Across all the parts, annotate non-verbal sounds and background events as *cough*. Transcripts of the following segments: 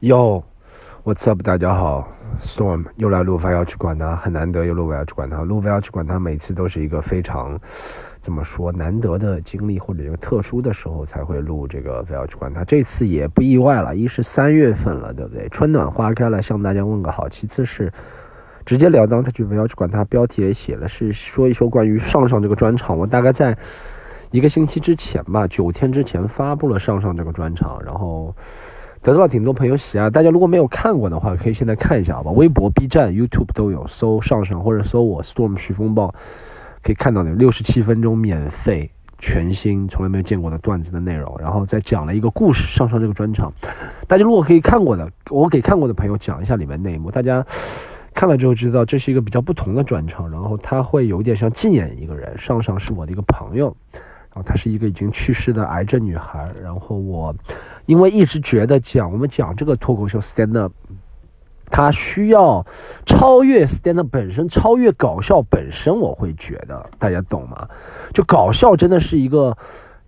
哟，What's up？大家好，Storm 又来录，要去管他，很难得又录，要去管他，录要去管他，每次都是一个非常怎么说难得的经历或者一个特殊的时候才会录这个要去管他，这次也不意外了，一是三月份了，对不对？春暖花开了，向大家问个好。其次是直截了当，这句不要去管他，标题也写了，是说一说关于上上这个专场，我大概在一个星期之前吧，九天之前发布了上上这个专场，然后。得到了挺多朋友喜爱，大家如果没有看过的话，可以现在看一下好吧。微博、B 站、YouTube 都有，搜上上或者搜我 Storm 徐风暴，可以看到的六十七分钟免费、全新、从来没有见过的段子的内容，然后再讲了一个故事。上上这个专场，大家如果可以看过的，我给看过的朋友讲一下里面内幕，大家看了之后知道这是一个比较不同的专场，然后他会有点像纪念一个人。上上是我的一个朋友，啊她是一个已经去世的癌症女孩，然后我。因为一直觉得讲我们讲这个脱口秀 stand up，它需要超越 stand up 本身，超越搞笑本身。我会觉得大家懂吗？就搞笑真的是一个，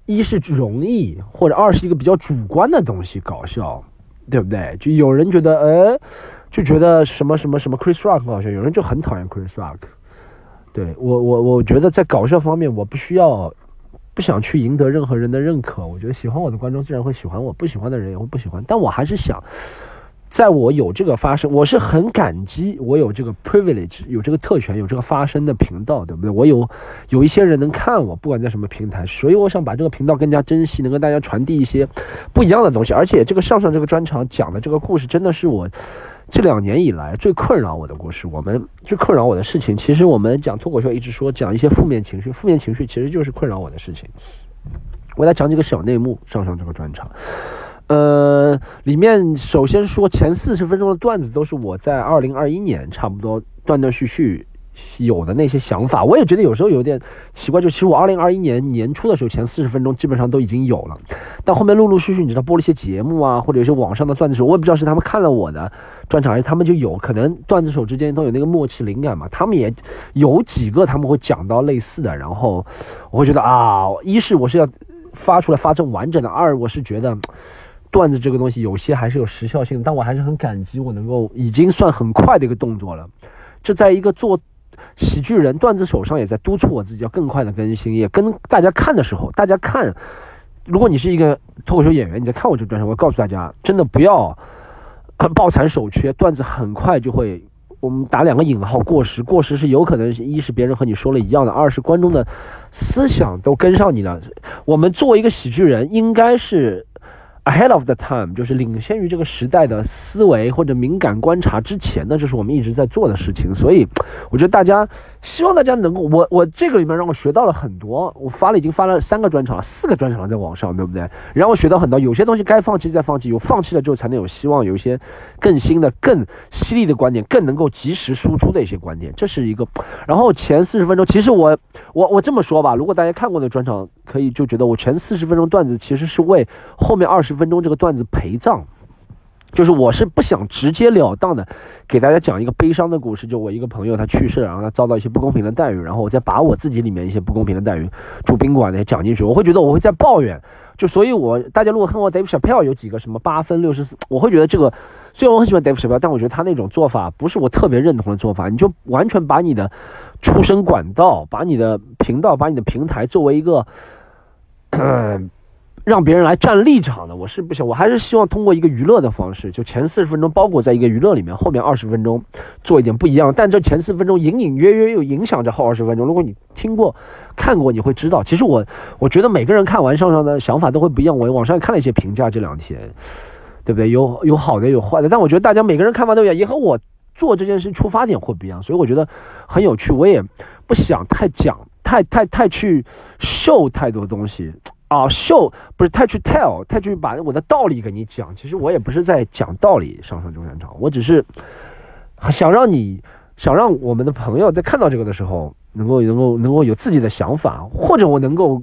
一是容易，或者二是一个比较主观的东西。搞笑，对不对？就有人觉得，呃，就觉得什么什么什么 Chris Rock 搞笑，有人就很讨厌 Chris Rock。对我，我我觉得在搞笑方面，我不需要。不想去赢得任何人的认可，我觉得喜欢我的观众自然会喜欢我，不喜欢的人也会不喜欢。但我还是想，在我有这个发声，我是很感激我有这个 privilege，有这个特权，有这个发声的频道，对不对？我有有一些人能看我，不管在什么平台，所以我想把这个频道更加珍惜，能跟大家传递一些不一样的东西。而且这个上上这个专场讲的这个故事，真的是我。这两年以来最困扰我的故事，我们最困扰我的事情，其实我们讲脱口秀一直说讲一些负面情绪，负面情绪其实就是困扰我的事情。我来讲几个小内幕，上上这个专场，呃，里面首先说前四十分钟的段子都是我在二零二一年差不多断断续续。有的那些想法，我也觉得有时候有点奇怪。就其实我二零二一年年初的时候，前四十分钟基本上都已经有了，但后面陆陆续续，你知道播了一些节目啊，或者有些网上的段子手，我也不知道是他们看了我的专场，还是他们就有可能段子手之间都有那个默契灵感嘛。他们也有几个他们会讲到类似的，然后我会觉得啊，*laughs* 一是我是要发出来发成完整的，二我是觉得段子这个东西有些还是有时效性，但我还是很感激我能够已经算很快的一个动作了，这在一个做。喜剧人段子手上也在督促我自己要更快的更新，也跟大家看的时候，大家看，如果你是一个脱口秀演员，你在看我这个段，我告诉大家，真的不要 *coughs* 抱残守缺，段子很快就会，我们打两个引号过时，过时是有可能一是别人和你说了一样的，二是观众的思想都跟上你了。我们作为一个喜剧人，应该是。Ahead of the time，就是领先于这个时代的思维或者敏感观察之前呢，这是我们一直在做的事情。所以，我觉得大家希望大家能够，我我这个里面让我学到了很多。我发了已经发了三个专场了，四个专场了在网上，对不对？然后学到很多，有些东西该放弃再放弃，有放弃了之后才能有希望，有一些更新的、更犀利的观点，更能够及时输出的一些观点，这是一个。然后前四十分钟，其实我我我这么说吧，如果大家看过的专场。可以就觉得我前四十分钟段子其实是为后面二十分钟这个段子陪葬，就是我是不想直截了当的给大家讲一个悲伤的故事，就我一个朋友他去世，然后他遭到一些不公平的待遇，然后我再把我自己里面一些不公平的待遇住宾馆的讲进去，我会觉得我会在抱怨，就所以我大家如果看过 Dave Chappelle 有几个什么八分六十四，我会觉得这个虽然我很喜欢 Dave Chappelle，但我觉得他那种做法不是我特别认同的做法，你就完全把你的出声管道、把你的频道、把你的平台作为一个。让别人来站立场的，我是不想，我还是希望通过一个娱乐的方式，就前四十分钟包裹在一个娱乐里面，后面二十分钟做一点不一样。但这前四分钟隐隐约约又影响着后二十分钟。如果你听过、看过，你会知道，其实我我觉得每个人看完上上的想法都会不一样。我网上看了一些评价，这两天，对不对？有有好的，有坏的。但我觉得大家每个人看法都一样，也和我做这件事出发点会不一样，所以我觉得很有趣。我也不想太讲。太太太去秀太多东西啊，秀不是太去 tell，太去把我的道理给你讲。其实我也不是在讲道理，上升中山场，我只是想让你想让我们的朋友在看到这个的时候，能够能够能够有自己的想法，或者我能够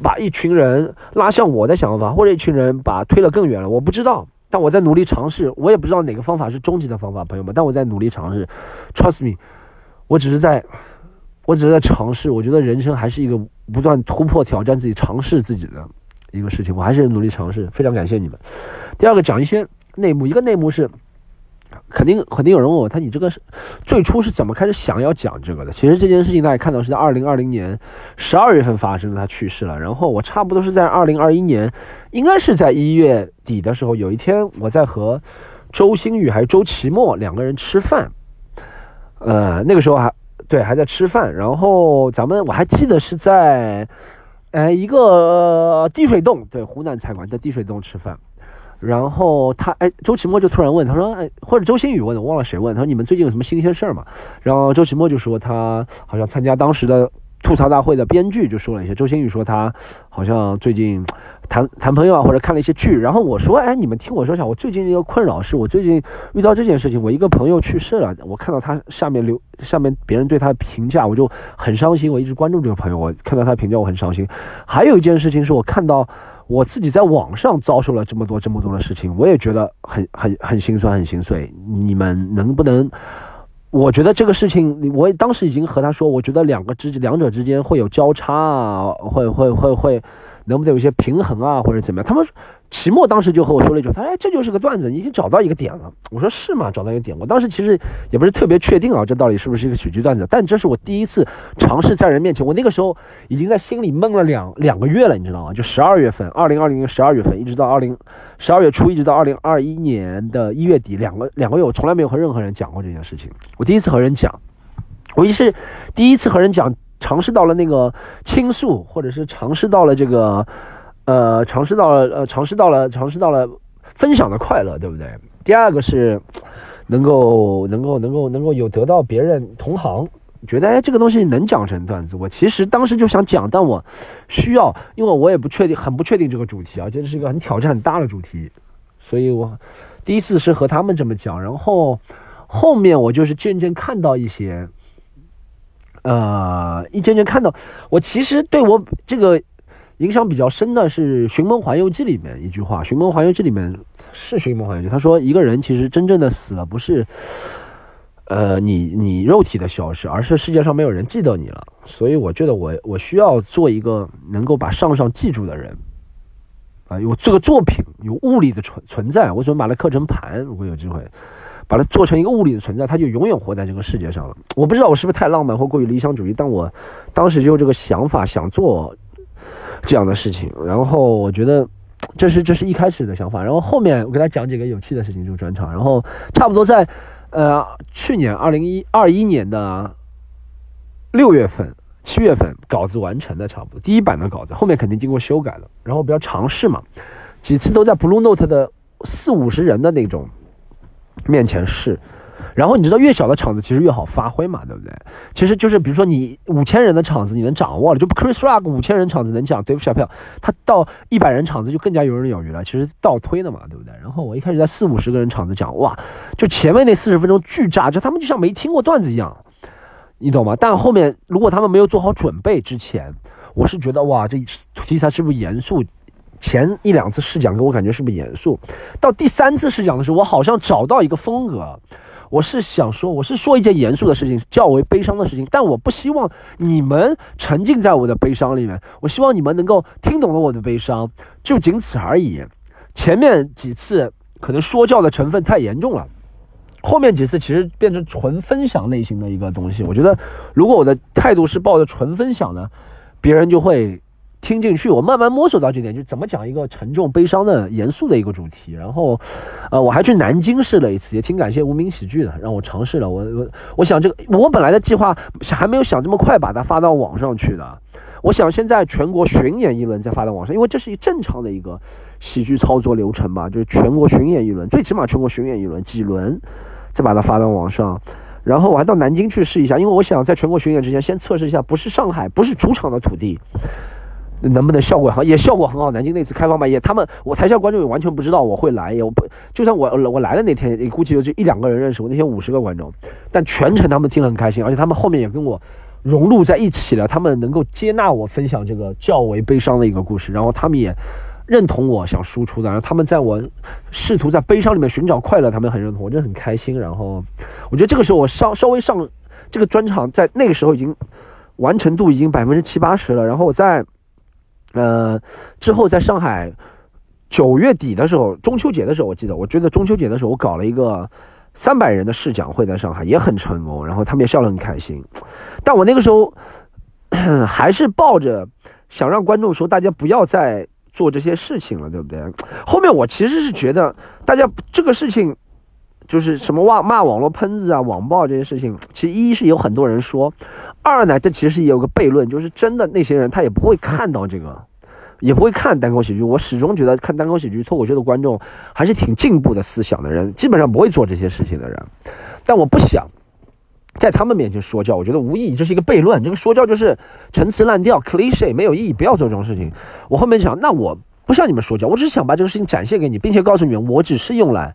把一群人拉向我的想法，或者一群人把推了更远了。我不知道，但我在努力尝试。我也不知道哪个方法是终极的方法，朋友们，但我在努力尝试。Trust me，我只是在。我只是在尝试，我觉得人生还是一个不断突破、挑战自己、尝试自己的一个事情。我还是努力尝试，非常感谢你们。第二个讲一些内幕，一个内幕是。肯定肯定有人问我，他你这个是最初是怎么开始想要讲这个的？其实这件事情大家看到是在二零二零年十二月份发生的，他去世了。然后我差不多是在二零二一年，应该是在一月底的时候，有一天我在和周星宇还是周奇墨两个人吃饭，呃，那个时候还对还在吃饭。然后咱们我还记得是在呃一个滴水洞，对湖南菜馆在滴水洞吃饭。然后他哎，周奇墨就突然问他说哎，或者周星宇问的，忘了谁问他说你们最近有什么新鲜事儿吗？然后周奇墨就说他好像参加当时的吐槽大会的编剧就说了一些。周星宇说他好像最近谈谈朋友啊，或者看了一些剧。然后我说哎，你们听我说一下，我最近一个困扰是我最近遇到这件事情，我一个朋友去世了，我看到他下面留下面别人对他的评价，我就很伤心。我一直关注这个朋友，我看到他评价我很伤心。还有一件事情是我看到。我自己在网上遭受了这么多这么多的事情，我也觉得很很很心酸很心碎。你们能不能？我觉得这个事情，我当时已经和他说，我觉得两个之两者之间会有交叉啊，会会会会。能不能有些平衡啊，或者怎么样？他们齐墨当时就和我说了一句：“他说，哎，这就是个段子，你已经找到一个点了。”我说：“是吗？找到一个点。”我当时其实也不是特别确定啊，这到底是不是一个喜剧段子？但这是我第一次尝试在人面前。我那个时候已经在心里闷了两两个月了，你知道吗？就十二月份，二零二零年十二月份，一直到二零十二月初，一直到二零二一年的一月底，两个两个月，我从来没有和任何人讲过这件事情。我第一次和人讲，我一是第一次和人讲。尝试到了那个倾诉，或者是尝试到了这个，呃，尝试到了，呃，尝试到了，尝试到了分享的快乐，对不对？第二个是能够，能够，能够，能够有得到别人同行觉得，哎，这个东西能讲成段子。我其实当时就想讲，但我需要，因为我也不确定，很不确定这个主题啊，这是一个很挑战很大的主题，所以我第一次是和他们这么讲，然后后面我就是渐渐看到一些。呃，一渐渐看到，我其实对我这个影响比较深的是《寻梦环游记》里面一句话，《寻梦环游记》里面是《寻梦环游记》，他说一个人其实真正的死了，不是呃你你肉体的消失，而是世界上没有人记得你了。所以我觉得我我需要做一个能够把上上记住的人啊，有这个作品有物理的存存在，我准备把它刻成盘，如果有机会。把它做成一个物理的存在，它就永远活在这个世界上了。我不知道我是不是太浪漫或过于理想主义，但我当时就有这个想法，想做这样的事情。然后我觉得这是这是一开始的想法。然后后面我给他讲几个有趣的事情，就转场。然后差不多在呃去年二零一二一年的六月份、七月份，稿子完成的差不多，第一版的稿子，后面肯定经过修改了。然后比较尝试嘛，几次都在 Blue Note 的四五十人的那种。面前试，然后你知道越小的场子其实越好发挥嘛，对不对？其实就是比如说你五千人的场子你能掌握了，就 Chris Rock 五千人场子能讲对付小票，他到一百人场子就更加游刃有余了。其实倒推的嘛，对不对？然后我一开始在四五十个人场子讲，哇，就前面那四十分钟巨炸，就他们就像没听过段子一样，你懂吗？但后面如果他们没有做好准备之前，我是觉得哇，这题材是不是严肃？前一两次试讲给我感觉是不是严肃？到第三次试讲的时候，我好像找到一个风格。我是想说，我是说一件严肃的事情，较为悲伤的事情，但我不希望你们沉浸在我的悲伤里面。我希望你们能够听懂了我的悲伤，就仅此而已。前面几次可能说教的成分太严重了，后面几次其实变成纯分享类型的一个东西。我觉得，如果我的态度是抱着纯分享的，别人就会。听进去，我慢慢摸索到这点，就怎么讲一个沉重、悲伤的、严肃的一个主题。然后，呃，我还去南京试了一次，也挺感谢无名喜剧的，让我尝试了。我我我想这个，我本来的计划还没有想这么快把它发到网上去的。我想先在全国巡演一轮再发到网上，因为这是一正常的一个喜剧操作流程嘛，就是全国巡演一轮，最起码全国巡演一轮几轮，再把它发到网上。然后我还到南京去试一下，因为我想在全国巡演之前先测试一下，不是上海，不是主场的土地。能不能效果好？也效果很好。南京那次开放麦也，他们我台下观众也完全不知道我会来，也我不就算我我来的那天，也估计就一两个人认识我。那天五十个观众，但全程他们听得很开心，而且他们后面也跟我融入在一起了。他们能够接纳我分享这个较为悲伤的一个故事，然后他们也认同我想输出的。然后他们在我试图在悲伤里面寻找快乐，他们很认同，我真的很开心。然后我觉得这个时候我稍稍微上这个专场，在那个时候已经完成度已经百分之七八十了。然后我在。呃，之后在上海九月底的时候，中秋节的时候，我记得，我觉得中秋节的时候，我搞了一个三百人的试讲会在上海，也很成功，然后他们也笑得很开心。但我那个时候还是抱着想让观众说，大家不要再做这些事情了，对不对？后面我其实是觉得，大家这个事情就是什么骂骂网络喷子啊、网暴这些事情，其实一是有很多人说，二呢，这其实也有个悖论，就是真的那些人他也不会看到这个。也不会看单口喜剧，我始终觉得看单口喜剧脱口秀的观众还是挺进步的思想的人，基本上不会做这些事情的人。但我不想在他们面前说教，我觉得无意义，这是一个悖论。这个说教就是陈词滥调，cliche 没有意义，不要做这种事情。我后面想，那我不向你们说教，我只是想把这个事情展现给你，并且告诉你们，我只是用来。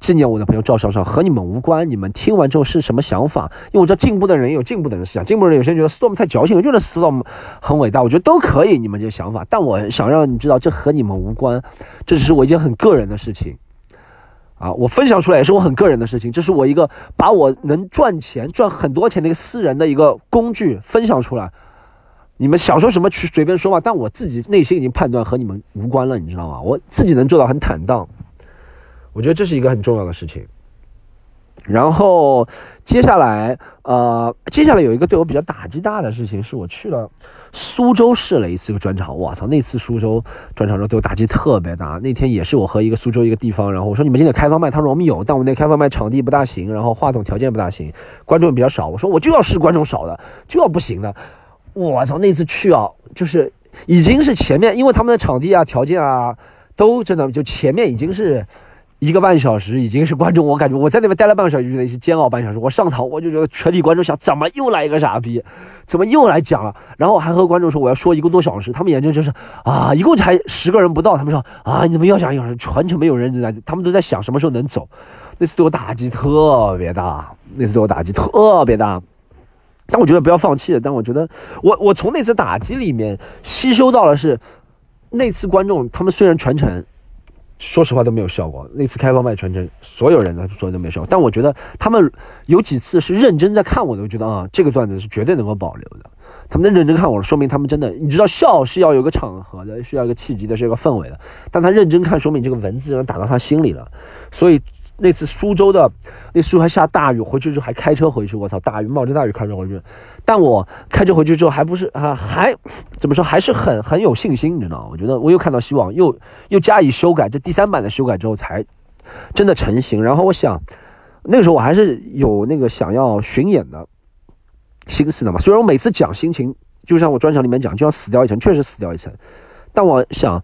纪念我的朋友赵少少和你们无关，你们听完之后是什么想法？因为我知道进步的人有进步的人思想，进步的人有些人觉得 Storm 太矫情，我觉得 Storm 很伟大，我觉得都可以，你们这些想法。但我想让你知道，这和你们无关，这只是我一件很个人的事情啊！我分享出来也是我很个人的事情，这是我一个把我能赚钱、赚很多钱的一个私人的一个工具分享出来。你们想说什么去随便说嘛，但我自己内心已经判断和你们无关了，你知道吗？我自己能做到很坦荡。我觉得这是一个很重要的事情。然后接下来，呃，接下来有一个对我比较打击大的事情，是我去了苏州试了一次个专场。我操，那次苏州专场时候对我打击特别大。那天也是我和一个苏州一个地方，然后我说你们今天开放麦，他说我们有，但我们那开放麦场地不大行，然后话筒条件不大行，观众比较少。我说我就要试观众少的，就要不行的。我操，那次去啊，就是已经是前面，因为他们的场地啊、条件啊都真的就前面已经是。一个半小时已经是观众，我感觉我在那边待了半个小时，觉得是煎熬半小时。我上台我就觉得全体观众想，怎么又来一个傻逼，怎么又来讲了？然后还和观众说我要说一个多小时，他们眼中就是啊，一共才十个人不到，他们说啊，你怎么要讲一个小时？全程没有人在，他们都在想什么时候能走。那次对我打击特别大，那次对我打击特别大。但我觉得不要放弃。但我觉得我我从那次打击里面吸收到了是，那次观众他们虽然全程。说实话都没有效果。那次开放麦全程，所有人呢说都没效。但我觉得他们有几次是认真在看我的，我觉得啊，这个段子是绝对能够保留的。他们在认真看我，说明他们真的，你知道笑是要有个场合的，需要一个契机的，是一个氛围的。但他认真看，说明这个文字能打到他心里了。所以。那次苏州的那苏州还下大雨，回去之后还开车回去，我操，大雨冒着大雨开车回去。但我开车回去之后还不是啊，还怎么说还是很很有信心，你知道吗？我觉得我又看到希望，又又加以修改，这第三版的修改之后才真的成型。然后我想那个时候我还是有那个想要巡演的心思的嘛。虽然我每次讲心情，就像我专场里面讲，就要死掉一层，确实死掉一层。但我想。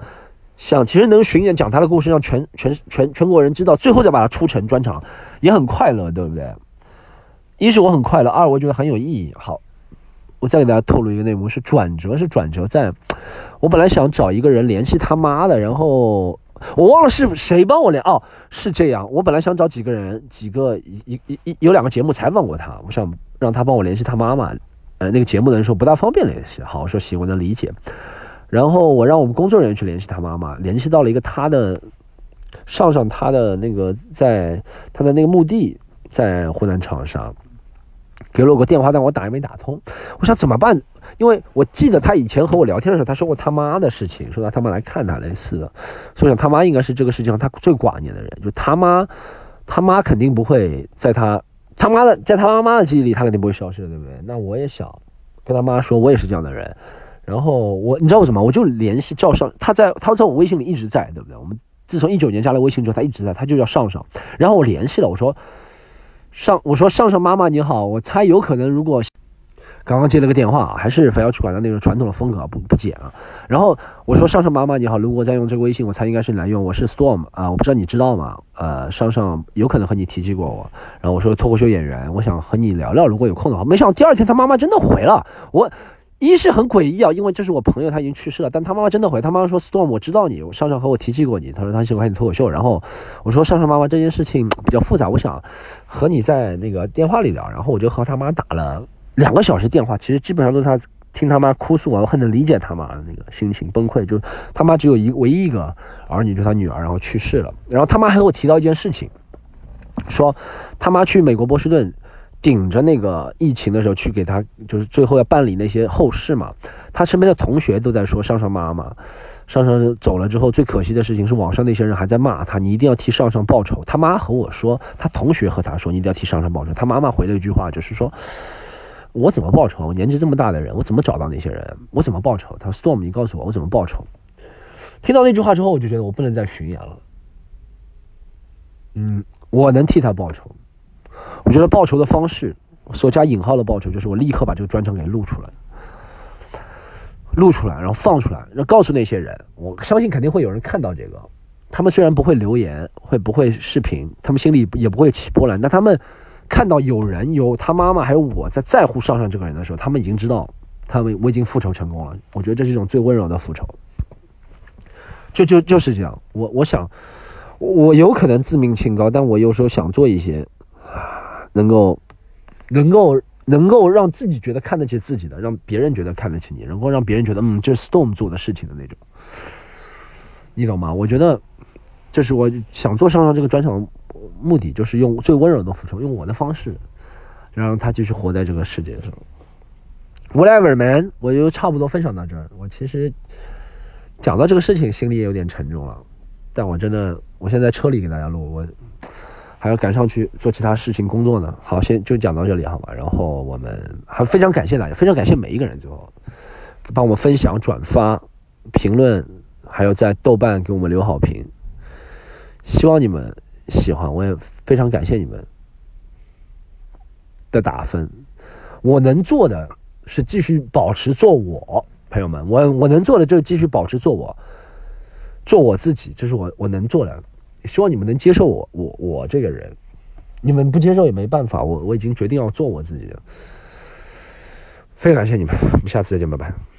想其实能巡演讲他的故事，让全全全全国人知道，最后再把它出成专场，也很快乐，对不对？一是我很快乐，二我觉得很有意义。好，我再给大家透露一个内幕，是转折，是转折在。我本来想找一个人联系他妈的，然后我忘了是谁帮我联哦，是这样。我本来想找几个人，几个一一一有两个节目采访过他，我想让他帮我联系他妈妈。呃，那个节目的人说不大方便联系。好，我说行，我能理解。然后我让我们工作人员去联系他妈妈，联系到了一个他的上上他的那个在他的那个墓地在湖南长沙，给了我个电话，但我打也没打通。我想怎么办？因为我记得他以前和我聊天的时候，他说过他妈的事情，说他他妈来看他类似的，所以想他妈应该是这个世界上他最挂念的人。就他妈，他妈肯定不会在他他妈的在他妈妈的记忆里，他肯定不会消失，对不对？那我也想跟他妈说，我也是这样的人。然后我，你知道为什么？我就联系赵尚，他在他在我微信里一直在，对不对？我们自从一九年加了微信之后，他一直在，他就叫尚尚。然后我联系了，我说上，我说尚尚妈妈你好，我猜有可能如果刚刚接了个电话，还是非要去管他那种传统的风格，不不剪啊。然后我说尚尚妈妈你好，如果再用这个微信，我猜应该是你来用，我是 Storm 啊，我不知道你知道吗？呃，尚尚有可能和你提及过我。然后我说脱口秀演员，我想和你聊聊，如果有空的话。没想第二天他妈妈真的回了我。一是很诡异啊，因为这是我朋友，他已经去世了，但他妈妈真的回，他妈妈说：“Storm，我知道你，上上和我提起过你。”他说他喜欢你脱口秀。然后我说：“上上妈妈，这件事情比较复杂，我想和你在那个电话里聊。”然后我就和他妈打了两个小时电话，其实基本上都是他听他妈哭诉啊，我很能理解他妈的那个心情崩溃，就他妈只有一唯一一个儿女，就他女儿，然后去世了。然后他妈还和我提到一件事情，说他妈去美国波士顿。顶着那个疫情的时候去给他，就是最后要办理那些后事嘛。他身边的同学都在说上上妈妈，上上走了之后，最可惜的事情是网上那些人还在骂他，你一定要替上上报仇。他妈和我说，他同学和他说，你一定要替上上报仇。他妈妈回了一句话，就是说，我怎么报仇？我年纪这么大的人，我怎么找到那些人？我怎么报仇？他说，Storm，你告诉我，我怎么报仇？听到那句话之后，我就觉得我不能再巡演了。嗯，我能替他报仇。我觉得报仇的方式，所加引号的报仇，就是我立刻把这个专场给录出来。录出来，然后放出来，然后告诉那些人，我相信肯定会有人看到这个。他们虽然不会留言，会不会视频，他们心里也不会起波澜。但他们看到有人有他妈妈还有我在在乎上上这个人的时候，他们已经知道，他们我已经复仇成功了。我觉得这是一种最温柔的复仇。就就就是这样。我我想，我有可能自命清高，但我有时候想做一些能够能够。能够让自己觉得看得起自己的，让别人觉得看得起你，能够让别人觉得嗯，这是 Storm 做的事情的那种，你懂吗？我觉得这是我想做上上这个专场目的，就是用最温柔的复仇，用我的方式，让他继续活在这个世界上。Whatever man，我就差不多分享到这儿。我其实讲到这个事情，心里也有点沉重了，但我真的，我现在车里给大家录我。还要赶上去做其他事情工作呢。好，先就讲到这里好吧。然后我们还非常感谢大家，非常感谢每一个人最后帮我们分享、转发、评论，还有在豆瓣给我们留好评。希望你们喜欢，我也非常感谢你们的打分。我能做的是继续保持做我，朋友们，我我能做的就是继续保持做我，做我自己，这是我我能做的。希望你们能接受我，我我这个人，你们不接受也没办法，我我已经决定要做我自己了。非常感谢你们，我们下次再见，拜拜。